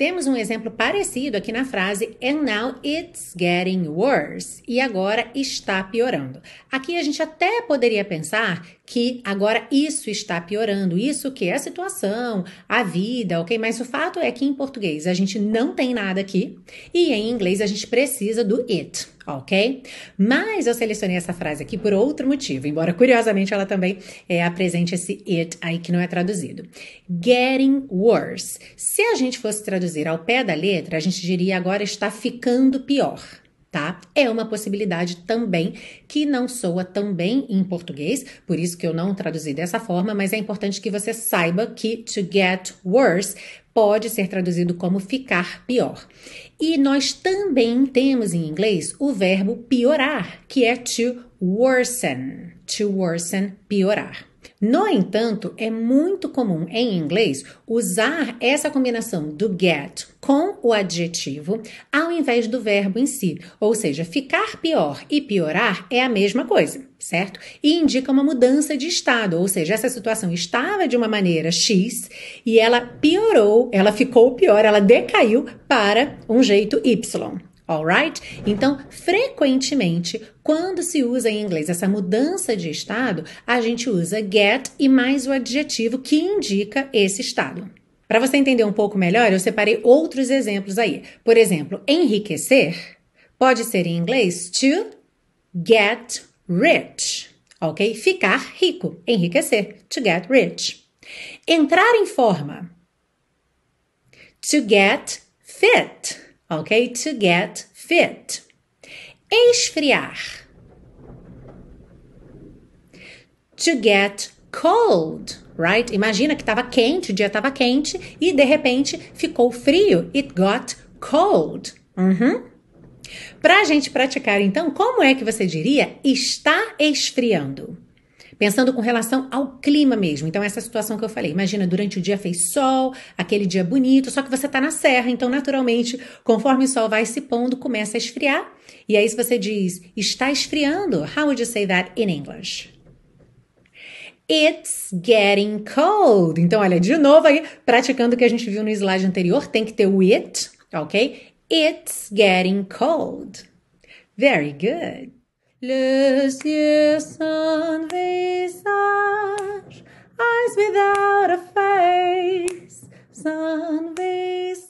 Temos um exemplo parecido aqui na frase And now it's getting worse. E agora está piorando. Aqui a gente até poderia pensar que agora isso está piorando, isso que é a situação, a vida, ok? Mas o fato é que em português a gente não tem nada aqui e em inglês a gente precisa do it ok? Mas eu selecionei essa frase aqui por outro motivo, embora curiosamente ela também é, apresente esse it aí que não é traduzido. Getting worse. Se a gente fosse traduzir ao pé da letra, a gente diria agora está ficando pior. Tá? É uma possibilidade também que não soa tão bem em português, por isso que eu não traduzi dessa forma, mas é importante que você saiba que to get worse pode ser traduzido como ficar pior. E nós também temos em inglês o verbo piorar, que é to worsen. To worsen, piorar. No entanto, é muito comum em inglês usar essa combinação do get com o adjetivo ao invés do verbo em si. Ou seja, ficar pior e piorar é a mesma coisa, certo? E indica uma mudança de estado, ou seja, essa situação estava de uma maneira X e ela piorou, ela ficou pior, ela decaiu para um jeito Y. Alright? Então, frequentemente, quando se usa em inglês essa mudança de estado, a gente usa get e mais o adjetivo que indica esse estado. Para você entender um pouco melhor, eu separei outros exemplos aí. Por exemplo, enriquecer pode ser em inglês to get rich, ok? Ficar rico, enriquecer, to get rich. Entrar em forma, to get fit ok? To get fit. Esfriar. To get cold, right? Imagina que estava quente, o dia estava quente e de repente ficou frio. It got cold. Uhum. Para a gente praticar, então, como é que você diria está esfriando? Pensando com relação ao clima mesmo. Então, essa situação que eu falei. Imagina, durante o dia fez sol, aquele dia bonito, só que você está na serra, então, naturalmente, conforme o sol vai se pondo, começa a esfriar. E aí, se você diz está esfriando, how would you say that in English? It's getting cold. Então, olha, de novo aí, praticando o que a gente viu no slide anterior, tem que ter o it, ok? It's getting cold. Very good. Yeux sans visage, eyes without a face, sans visage,